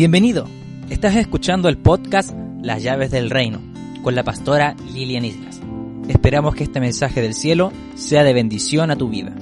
Bienvenido. Estás escuchando el podcast Las llaves del reino con la pastora Lilian Islas. Esperamos que este mensaje del cielo sea de bendición a tu vida.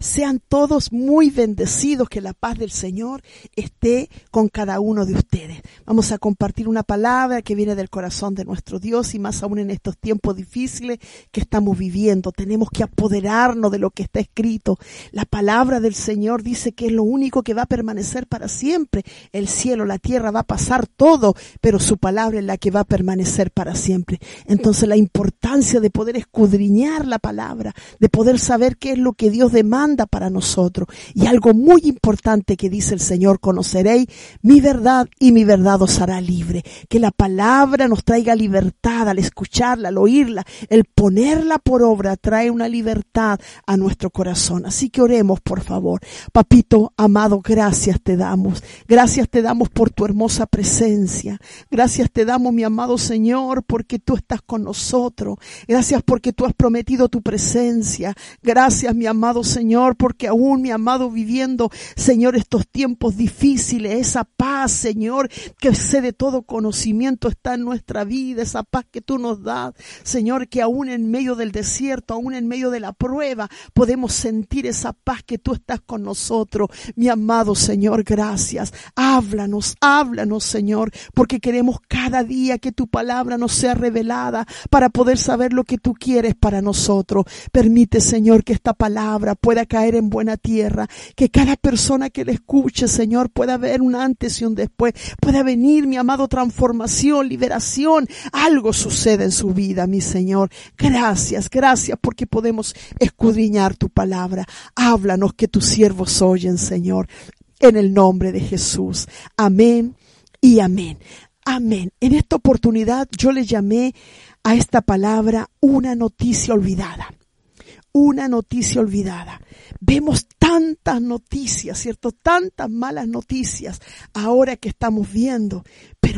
Sean todos muy bendecidos, que la paz del Señor esté con cada uno de ustedes. Vamos a compartir una palabra que viene del corazón de nuestro Dios y más aún en estos tiempos difíciles que estamos viviendo. Tenemos que apoderarnos de lo que está escrito. La palabra del Señor dice que es lo único que va a permanecer para siempre. El cielo, la tierra va a pasar todo, pero su palabra es la que va a permanecer para siempre. Entonces la importancia de poder escudriñar la palabra, de poder saber qué es lo que Dios demanda para nosotros. Y algo muy importante que dice el Señor, conoceréis mi verdad y mi verdad os hará libre. Que la palabra nos traiga libertad al escucharla, al oírla, el ponerla por obra trae una libertad a nuestro corazón. Así que oremos, por favor. Papito amado, gracias te damos. Gracias te damos por tu hermosa presencia. Gracias te damos, mi amado Señor, porque tú estás con nosotros. Gracias porque tú has prometido tu presencia. Gracias, mi amado Señor porque aún, mi amado, viviendo, Señor, estos tiempos difíciles, esa paz, Señor, que de todo conocimiento está en nuestra vida, esa paz que tú nos das, Señor, que aún en medio del desierto, aún en medio de la prueba, podemos sentir esa paz que tú estás con nosotros. Mi amado Señor, gracias. Háblanos, háblanos, Señor, porque queremos cada día que tu palabra nos sea revelada para poder saber lo que tú quieres para nosotros. Permite, Señor, que esta palabra pueda caer en buena tierra, que cada persona que le escuche, Señor, pueda ver un antes y un después, pueda venir, mi amado, transformación, liberación, algo sucede en su vida, mi Señor. Gracias, gracias porque podemos escudriñar tu palabra. Háblanos que tus siervos oyen, Señor, en el nombre de Jesús. Amén y amén. Amén. En esta oportunidad yo le llamé a esta palabra una noticia olvidada. Una noticia olvidada. Vemos tantas noticias, ¿cierto? Tantas malas noticias ahora que estamos viendo.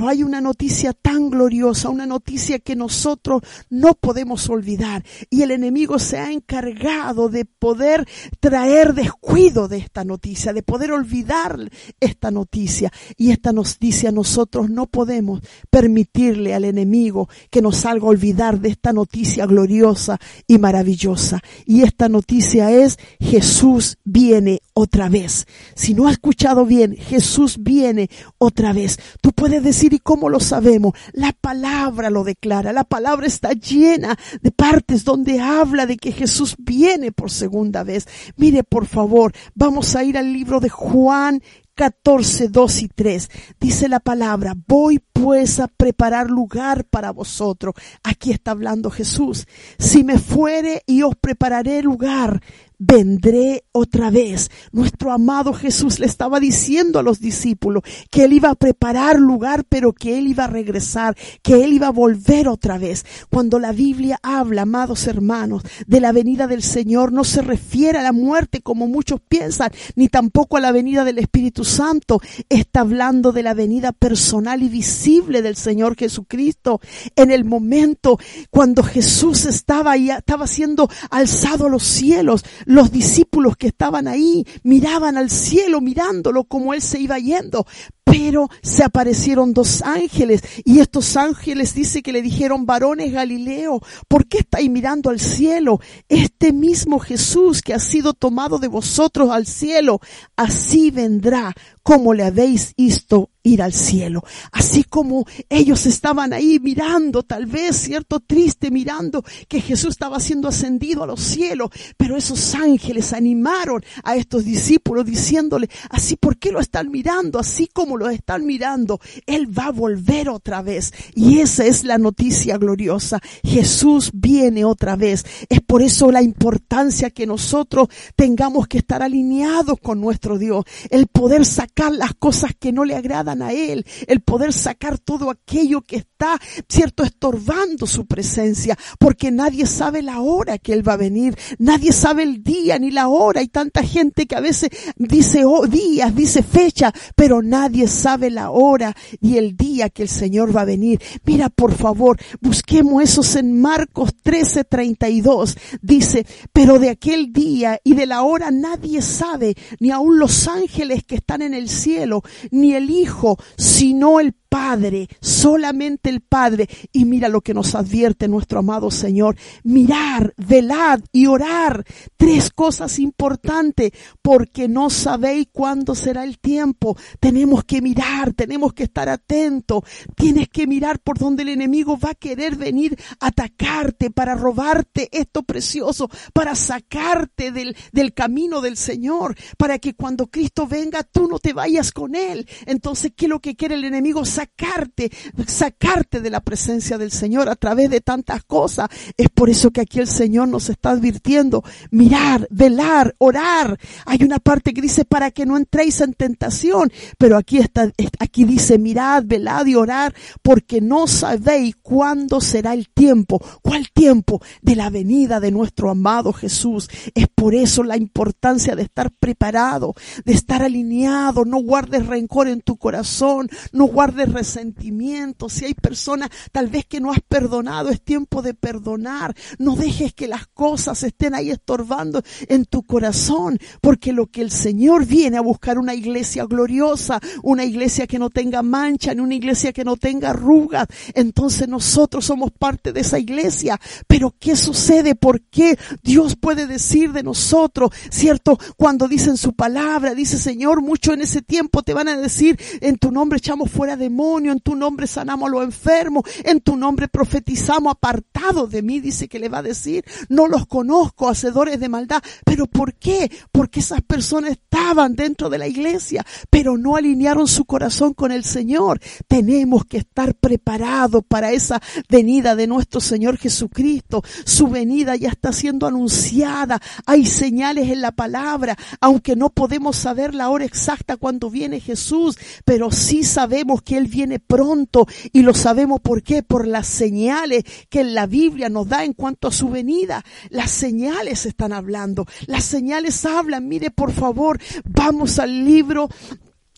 Hay una noticia tan gloriosa, una noticia que nosotros no podemos olvidar. Y el enemigo se ha encargado de poder traer descuido de esta noticia, de poder olvidar esta noticia. Y esta noticia nosotros no podemos permitirle al enemigo que nos salga a olvidar de esta noticia gloriosa y maravillosa. Y esta noticia es Jesús viene otra vez. Si no ha escuchado bien, Jesús viene otra vez. Tú puedes decir, ¿y cómo lo sabemos? La palabra lo declara. La palabra está llena de partes donde habla de que Jesús viene por segunda vez. Mire, por favor, vamos a ir al libro de Juan 14, 2 y 3. Dice la palabra, voy pues a preparar lugar para vosotros. Aquí está hablando Jesús. Si me fuere y os prepararé lugar, vendré otra vez. Nuestro amado Jesús le estaba diciendo a los discípulos que él iba a preparar lugar, pero que él iba a regresar, que él iba a volver otra vez. Cuando la Biblia habla, amados hermanos, de la venida del Señor, no se refiere a la muerte como muchos piensan, ni tampoco a la venida del Espíritu Santo. Está hablando de la venida personal y visible del Señor Jesucristo. En el momento cuando Jesús estaba ahí, estaba siendo alzado a los cielos, los discípulos que estaban ahí miraban al cielo mirándolo como él se iba yendo. Pero se aparecieron dos ángeles y estos ángeles dice que le dijeron, varones Galileo, ¿por qué estáis mirando al cielo? Este mismo Jesús que ha sido tomado de vosotros al cielo, así vendrá como le habéis visto ir al cielo. Así como ellos estaban ahí mirando, tal vez, cierto, triste, mirando que Jesús estaba siendo ascendido a los cielos, pero esos ángeles animaron a estos discípulos diciéndole, así, ¿por qué lo están mirando? Así como lo están mirando, Él va a volver otra vez. Y esa es la noticia gloriosa. Jesús viene otra vez. Es por eso la importancia que nosotros tengamos que estar alineados con nuestro Dios. El poder sacar las cosas que no le agradan a Él, el poder sacar todo aquello que está, cierto, estorbando su presencia, porque nadie sabe la hora que Él va a venir, nadie sabe el día ni la hora. Hay tanta gente que a veces dice oh, días, dice fecha, pero nadie sabe la hora y el día que el Señor va a venir. Mira, por favor, busquemos esos en Marcos 13:32. Dice, pero de aquel día y de la hora nadie sabe, ni aun los ángeles que están en el cielo, ni el Hijo, sino el Padre, solamente el Padre. Y mira lo que nos advierte nuestro amado Señor. Mirar, velad y orar. Tres cosas importantes, porque no sabéis cuándo será el tiempo. Tenemos que mirar, tenemos que estar atentos. Tienes que mirar por donde el enemigo va a querer venir a atacarte para robarte esto precioso, para sacarte del, del camino del Señor, para que cuando Cristo venga tú no te vayas con Él. Entonces, ¿qué es lo que quiere el enemigo? Sacarte, sacarte de la presencia del Señor a través de tantas cosas. Es por eso que aquí el Señor nos está advirtiendo, mirar, velar, orar. Hay una parte que dice para que no entréis en tentación, pero aquí está, aquí dice mirad, velad y orar, porque no sabéis cuándo será el tiempo. ¿Cuál tiempo? De la venida de nuestro amado Jesús. Es por eso la importancia de estar preparado, de estar alineado. No guardes rencor en tu corazón, no guardes resentimiento, si hay personas tal vez que no has perdonado, es tiempo de perdonar. No dejes que las cosas estén ahí estorbando en tu corazón, porque lo que el Señor viene a buscar una iglesia gloriosa, una iglesia que no tenga mancha, ni una iglesia que no tenga arrugas. Entonces nosotros somos parte de esa iglesia. Pero ¿qué sucede? ¿Por qué Dios puede decir de nosotros, cierto? Cuando dicen su palabra, dice Señor, mucho en ese tiempo te van a decir, en tu nombre echamos fuera en tu nombre sanamos a los enfermos, en tu nombre profetizamos apartados de mí, dice que le va a decir, no los conozco, hacedores de maldad. ¿Pero por qué? Porque esas personas estaban dentro de la iglesia, pero no alinearon su corazón con el Señor. Tenemos que estar preparados para esa venida de nuestro Señor Jesucristo. Su venida ya está siendo anunciada. Hay señales en la palabra, aunque no podemos saber la hora exacta cuando viene Jesús, pero sí sabemos que Él viene pronto y lo sabemos por qué, por las señales que la Biblia nos da en cuanto a su venida. Las señales están hablando, las señales hablan. Mire, por favor, vamos al libro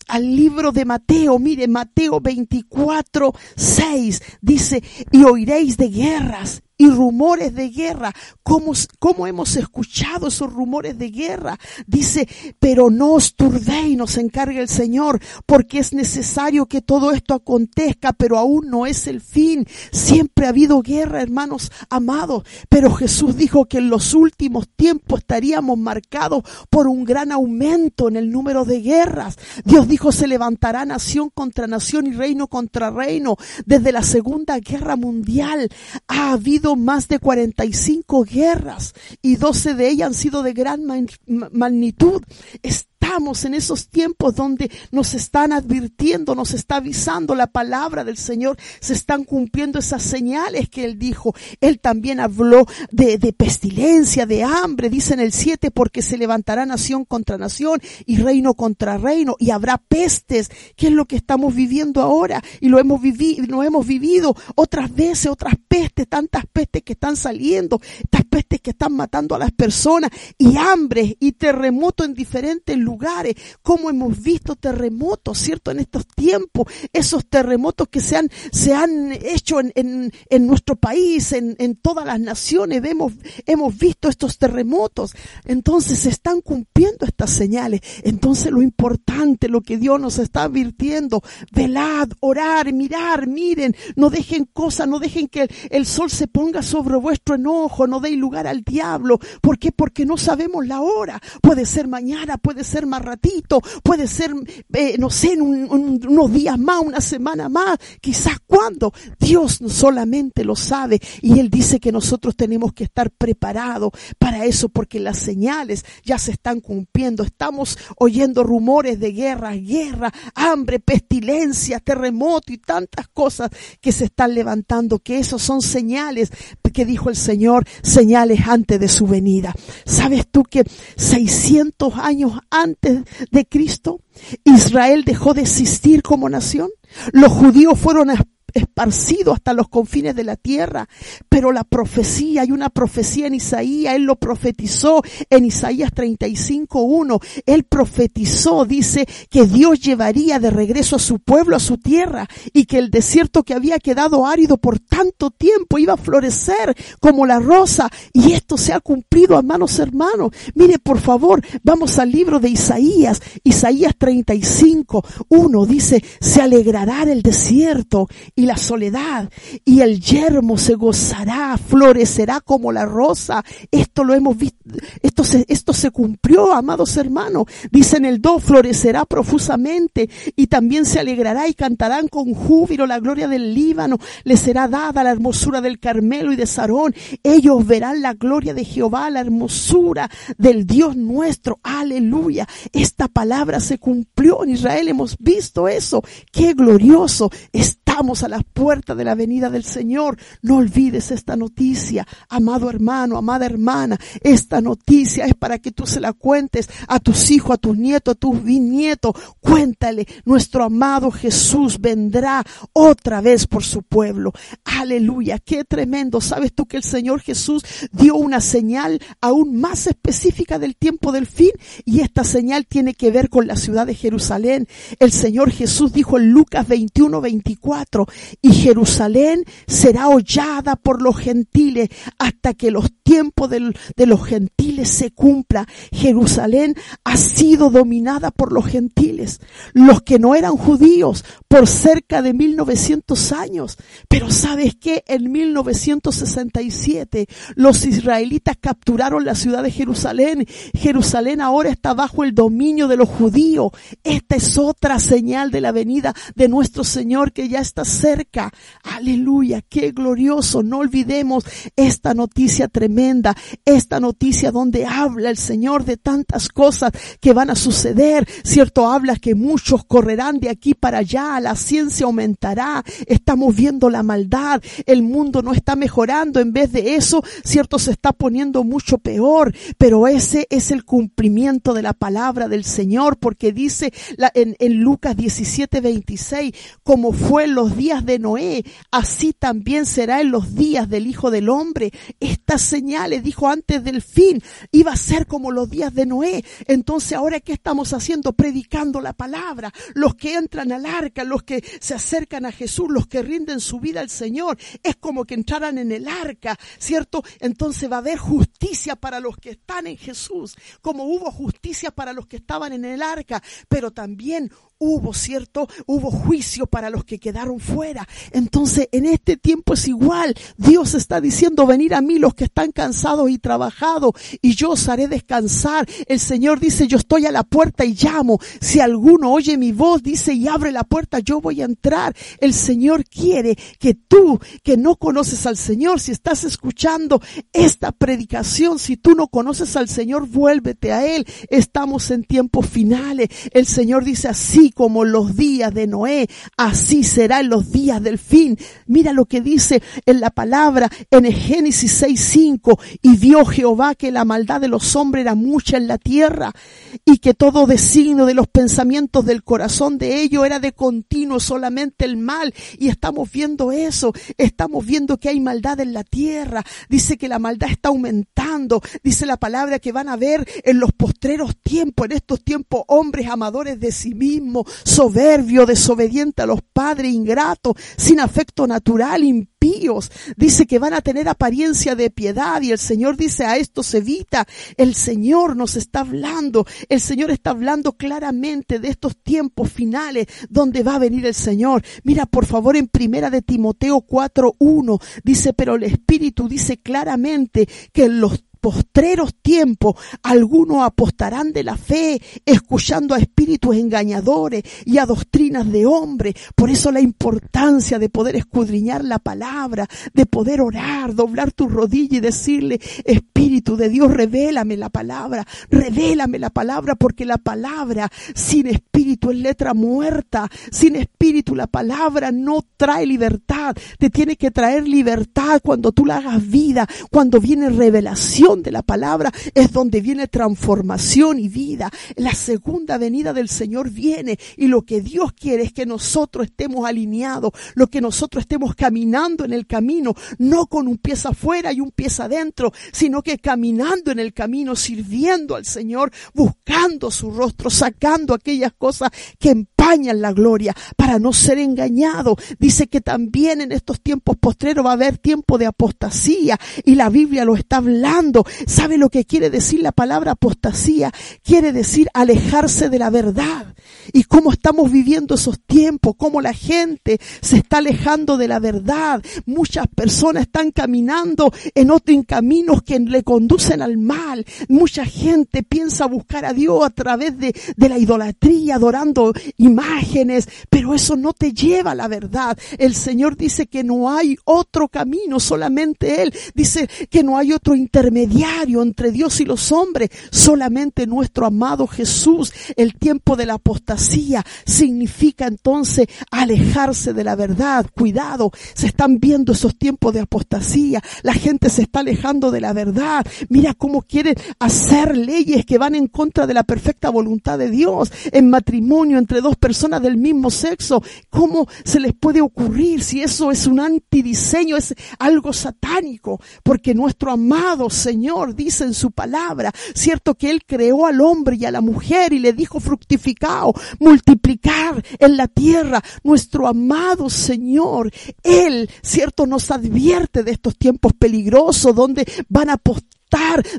al libro de Mateo, mire, Mateo 24, 6, dice, y oiréis de guerras y rumores de guerra. ¿Cómo, ¿Cómo, hemos escuchado esos rumores de guerra? Dice, pero no os turdéis, nos encarga el Señor, porque es necesario que todo esto acontezca, pero aún no es el fin. Siempre ha habido guerra, hermanos amados, pero Jesús dijo que en los últimos tiempos estaríamos marcados por un gran aumento en el número de guerras. Dios dijo, se levantará nación contra nación y reino contra reino. Desde la Segunda Guerra Mundial ha habido más de 45 guerras y 12 de ellas han sido de gran magnitud estamos en esos tiempos donde nos están advirtiendo, nos está avisando la palabra del Señor, se están cumpliendo esas señales que Él dijo. Él también habló de, de pestilencia, de hambre, dice en el 7, porque se levantará nación contra nación y reino contra reino y habrá pestes, que es lo que estamos viviendo ahora y lo hemos vivido, lo hemos vivido otras veces, otras pestes, tantas pestes que están saliendo, estas pestes que están matando a las personas y hambre y terremoto en diferentes lugares lugares, como hemos visto terremotos, ¿cierto? En estos tiempos, esos terremotos que se han, se han hecho en, en, en nuestro país, en, en, todas las naciones, vemos, hemos visto estos terremotos. Entonces se están cumpliendo estas señales. Entonces lo importante, lo que Dios nos está advirtiendo, velad, orar, mirar, miren, no dejen cosas, no dejen que el, el sol se ponga sobre vuestro enojo, no deis lugar al diablo. ¿Por qué? Porque no sabemos la hora. Puede ser mañana, puede ser más ratito, puede ser, eh, no sé, unos días más, una semana más, quizás cuando. Dios solamente lo sabe y Él dice que nosotros tenemos que estar preparados para eso porque las señales ya se están cumpliendo. Estamos oyendo rumores de guerra, guerra, hambre, pestilencia, terremoto y tantas cosas que se están levantando, que esos son señales que dijo el Señor, señales antes de su venida. ¿Sabes tú que 600 años antes de Cristo, Israel dejó de existir como nación? Los judíos fueron esparcido hasta los confines de la tierra. Pero la profecía, hay una profecía en Isaías, él lo profetizó en Isaías 35.1. Él profetizó, dice, que Dios llevaría de regreso a su pueblo, a su tierra, y que el desierto que había quedado árido por tanto tiempo iba a florecer como la rosa. Y esto se ha cumplido, hermanos, hermanos. Mire, por favor, vamos al libro de Isaías, Isaías 35, 1 dice, se alegrará el desierto la soledad y el yermo se gozará, florecerá como la rosa. Esto lo hemos visto, esto se, cumplió, amados hermanos. Dice en el 2, florecerá profusamente y también se alegrará y cantarán con júbilo la gloria del Líbano. Le será dada la hermosura del Carmelo y de Sarón. Ellos verán la gloria de Jehová, la hermosura del Dios nuestro. Aleluya. Esta palabra se cumplió en Israel. Hemos visto eso. Qué glorioso. Estamos a las puertas de la venida del Señor. No olvides esta noticia, amado hermano, amada hermana. Esta noticia es para que tú se la cuentes a tus hijos, a tus nietos, a tus bisnietos. Cuéntale, nuestro amado Jesús vendrá otra vez por su pueblo. Aleluya, qué tremendo. ¿Sabes tú que el Señor Jesús dio una señal aún más específica del tiempo del fin? Y esta señal tiene que ver con la ciudad de Jerusalén. El Señor Jesús dijo en Lucas 21, 24, y Jerusalén será hollada por los gentiles hasta que los tiempos de los gentiles se cumpla. Jerusalén ha sido dominada por los gentiles, los que no eran judíos, por cerca de 1900 años. Pero sabes que en 1967 los israelitas capturaron la ciudad de Jerusalén. Jerusalén ahora está bajo el dominio de los judíos. Esta es otra señal de la venida de nuestro Señor que ya está cerca. Aleluya, qué glorioso. No olvidemos esta noticia tremenda, esta noticia donde habla el Señor de tantas cosas que van a suceder. Cierto, habla que muchos correrán de aquí para allá, la ciencia aumentará, estamos viendo la maldad, el mundo no está mejorando, en vez de eso, cierto, se está poniendo mucho peor, pero ese es el cumplimiento de la palabra del Señor, porque dice en, en Lucas 17, 26, como fue en los días de Noé, así también será en los días del Hijo del Hombre. Estas señales, dijo antes del fin, iba a ser como los días de Noé. Entonces, ahora, ¿qué estamos haciendo? Predicando la palabra. Los que entran al arca, los que se acercan a Jesús, los que rinden su vida al Señor, es como que entraran en el arca, ¿cierto? Entonces va a haber justicia para los que están en Jesús, como hubo justicia para los que estaban en el arca, pero también hubo, ¿cierto? Hubo juicio para los que quedaron fuera. Entonces, en este tiempo es igual. Dios está diciendo, venir a mí los que están cansados y trabajados, y yo os haré descansar. El Señor dice, yo estoy a la puerta y llamo. Si alguno oye mi voz, dice, y abre la puerta, yo voy a entrar. El Señor quiere que tú, que no conoces al Señor, si estás escuchando esta predicación, si tú no conoces al Señor, vuélvete a Él. Estamos en tiempos finales. El Señor dice así, como los días de Noé, así será en los días del fin. Mira lo que dice en la palabra en Génesis 6:5, y vio Jehová que la maldad de los hombres era mucha en la tierra y que todo designio de los pensamientos del corazón de ellos era de continuo solamente el mal. Y estamos viendo eso, estamos viendo que hay maldad en la tierra. Dice que la maldad está aumentando. Dice la palabra que van a ver en los postreros tiempos, en estos tiempos, hombres amadores de sí mismos, soberbio, desobediente a los padres, ingrato, sin afecto natural, impíos. Dice que van a tener apariencia de piedad y el Señor dice a esto se evita. El Señor nos está hablando. El Señor está hablando claramente de estos tiempos finales donde va a venir el Señor. Mira, por favor, en primera de Timoteo 4.1 dice, pero el Espíritu dice claramente que en los postreros tiempos algunos apostarán de la fe, escuchando a espíritus engañadores y a doctrinas de hombres. Por eso la importancia de poder escudriñar la palabra, de poder orar, doblar tu rodilla y decirle, Espíritu de Dios, revélame la palabra, revélame la palabra, porque la palabra sin espíritu es letra muerta, sin espíritu la palabra no trae libertad, te tiene que traer libertad cuando tú la hagas vida, cuando viene revelación corazón de la palabra es donde viene transformación y vida. La segunda venida del Señor viene y lo que Dios quiere es que nosotros estemos alineados, lo que nosotros estemos caminando en el camino, no con un pie afuera y un pie adentro, sino que caminando en el camino, sirviendo al Señor, buscando su rostro, sacando aquellas cosas que empañan la gloria para no ser engañado. Dice que también en estos tiempos postreros va a haber tiempo de apostasía y la Biblia lo está hablando. ¿Sabe lo que quiere decir la palabra apostasía? Quiere decir alejarse de la verdad. Y cómo estamos viviendo esos tiempos, cómo la gente se está alejando de la verdad. Muchas personas están caminando en otros caminos que le conducen al mal. Mucha gente piensa buscar a Dios a través de, de la idolatría, adorando imágenes, pero eso no te lleva a la verdad. El Señor dice que no hay otro camino, solamente Él. Dice que no hay otro intermediario entre Dios y los hombres, solamente nuestro amado Jesús. El tiempo de la apostasía significa entonces alejarse de la verdad. Cuidado, se están viendo esos tiempos de apostasía. La gente se está alejando de la verdad. Mira cómo quieren hacer leyes que van en contra de la perfecta voluntad de Dios en matrimonio entre dos personas del mismo sexo. ¿Cómo se les puede ocurrir si eso es un antidiseño, es algo satánico? Porque nuestro amado Señor dice en su palabra, cierto que Él creó al hombre y a la mujer y le dijo fructificado, multiplicar en la tierra. Nuestro amado Señor, Él, cierto, nos advierte de estos tiempos peligrosos donde van a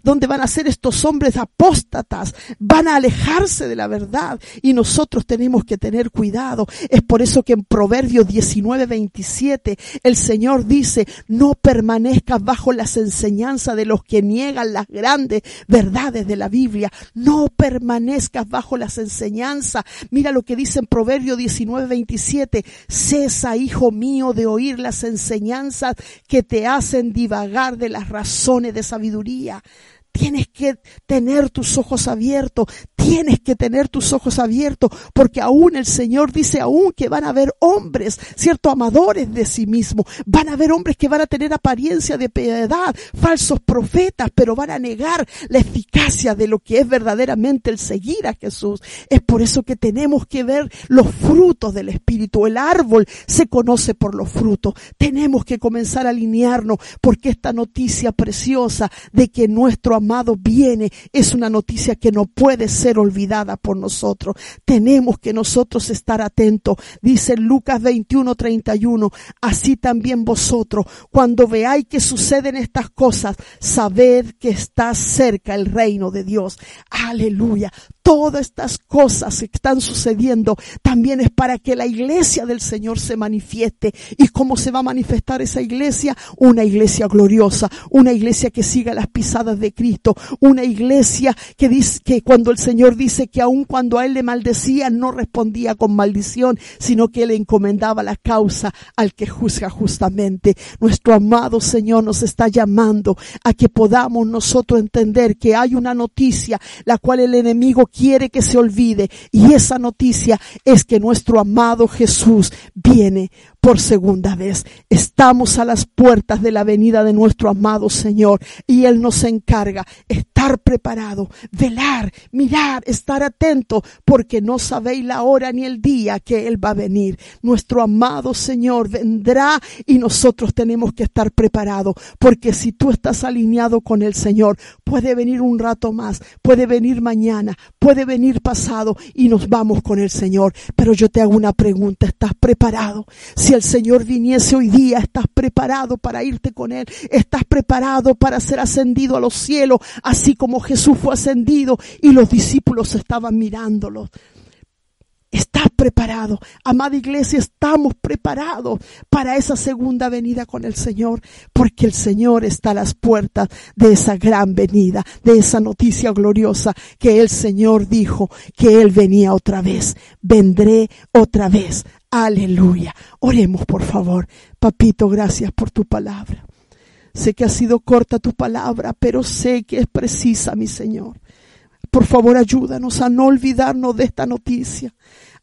donde van a ser estos hombres apóstatas, van a alejarse de la verdad y nosotros tenemos que tener cuidado. Es por eso que en Proverbios 19, 27 el Señor dice, no permanezcas bajo las enseñanzas de los que niegan las grandes verdades de la Biblia, no permanezcas bajo las enseñanzas. Mira lo que dice en Proverbios 19, 27, cesa, hijo mío, de oír las enseñanzas que te hacen divagar de las razones de sabiduría Tienes que tener tus ojos abiertos, tienes que tener tus ojos abiertos, porque aún el Señor dice aún que van a haber hombres, cierto, amadores de sí mismos, van a haber hombres que van a tener apariencia de piedad, falsos profetas, pero van a negar la eficacia de lo que es verdaderamente el seguir a Jesús. Es por eso que tenemos que ver los frutos del Espíritu. El árbol se conoce por los frutos. Tenemos que comenzar a alinearnos porque esta noticia preciosa de que nuestro amado viene es una noticia que no puede ser olvidada por nosotros. Tenemos que nosotros estar atentos. Dice Lucas 21, 31. Así también vosotros, cuando veáis que suceden estas cosas, sabed que está cerca el reino de Dios. Aleluya todas estas cosas que están sucediendo también es para que la iglesia del Señor se manifieste. ¿Y cómo se va a manifestar esa iglesia? Una iglesia gloriosa, una iglesia que siga las pisadas de Cristo, una iglesia que dice que cuando el Señor dice que aun cuando a él le maldecía no respondía con maldición, sino que le encomendaba la causa al que juzga justamente. Nuestro amado Señor nos está llamando a que podamos nosotros entender que hay una noticia la cual el enemigo quiere que se olvide. Y esa noticia es que nuestro amado Jesús viene por segunda vez. Estamos a las puertas de la venida de nuestro amado Señor y Él nos encarga estar preparado, velar, mirar, estar atento, porque no sabéis la hora ni el día que Él va a venir. Nuestro amado Señor vendrá y nosotros tenemos que estar preparados, porque si tú estás alineado con el Señor, puede venir un rato más, puede venir mañana, puede venir pasado y nos vamos con el Señor. Pero yo te hago una pregunta, ¿estás preparado? Si el Señor viniese hoy día, estás preparado para irte con Él, estás preparado para ser ascendido a los cielos, así como Jesús fue ascendido y los discípulos estaban mirándolo. Estás preparado. Amada iglesia, estamos preparados para esa segunda venida con el Señor, porque el Señor está a las puertas de esa gran venida, de esa noticia gloriosa que el Señor dijo que Él venía otra vez. Vendré otra vez. Aleluya. Oremos, por favor. Papito, gracias por tu palabra. Sé que ha sido corta tu palabra, pero sé que es precisa, mi Señor. Por favor, ayúdanos a no olvidarnos de esta noticia.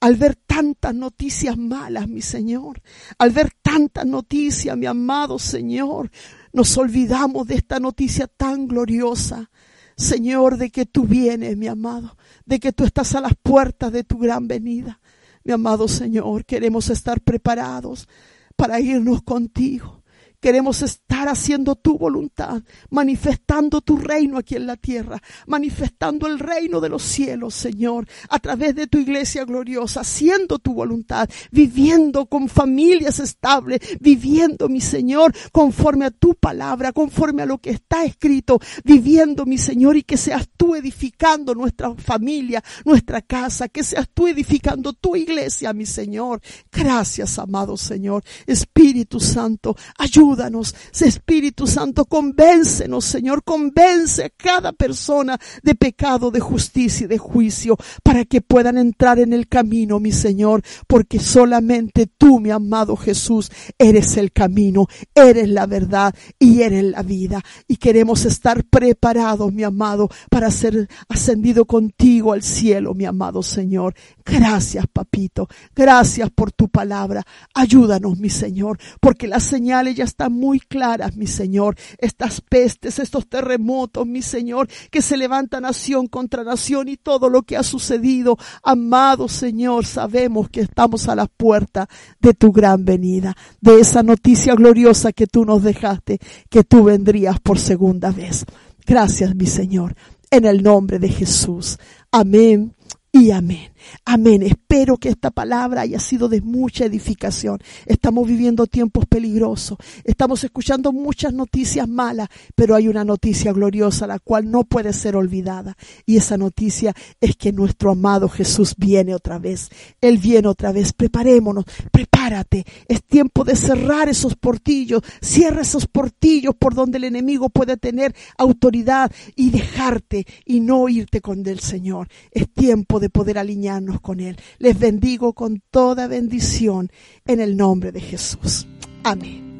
Al ver tantas noticias malas, mi Señor, al ver tantas noticias, mi amado Señor, nos olvidamos de esta noticia tan gloriosa. Señor, de que tú vienes, mi amado, de que tú estás a las puertas de tu gran venida. Mi amado Señor, queremos estar preparados para irnos contigo. Queremos estar haciendo tu voluntad, manifestando tu reino aquí en la tierra, manifestando el reino de los cielos, Señor, a través de tu iglesia gloriosa, haciendo tu voluntad, viviendo con familias estables, viviendo, mi Señor, conforme a tu palabra, conforme a lo que está escrito, viviendo, mi Señor, y que seas tú edificando nuestra familia, nuestra casa, que seas tú edificando tu iglesia, mi Señor. Gracias, amado Señor. Espíritu Santo, ayúdanos ayúdanos. Espíritu Santo, convéncenos, Señor, convence a cada persona de pecado, de justicia y de juicio, para que puedan entrar en el camino, mi Señor, porque solamente tú, mi amado Jesús, eres el camino, eres la verdad y eres la vida. Y queremos estar preparados, mi amado, para ser ascendido contigo al cielo, mi amado Señor. Gracias, papito. Gracias por tu palabra. Ayúdanos, mi Señor, porque las señales ya están muy claras, mi Señor. Estas pestes, estos terremotos, mi Señor, que se levanta nación contra nación y todo lo que ha sucedido. Amado Señor, sabemos que estamos a la puerta de tu gran venida, de esa noticia gloriosa que tú nos dejaste, que tú vendrías por segunda vez. Gracias, mi Señor, en el nombre de Jesús. Amén y amén. Amén. Espero que esta palabra haya sido de mucha edificación. Estamos viviendo tiempos peligrosos. Estamos escuchando muchas noticias malas, pero hay una noticia gloriosa la cual no puede ser olvidada. Y esa noticia es que nuestro amado Jesús viene otra vez. Él viene otra vez. Preparémonos. Prepárate. Es tiempo de cerrar esos portillos. Cierra esos portillos por donde el enemigo puede tener autoridad y dejarte y no irte con el Señor. Es tiempo de poder alinearnos con Él. Les bendigo con toda bendición en el nombre de Jesús. Amén.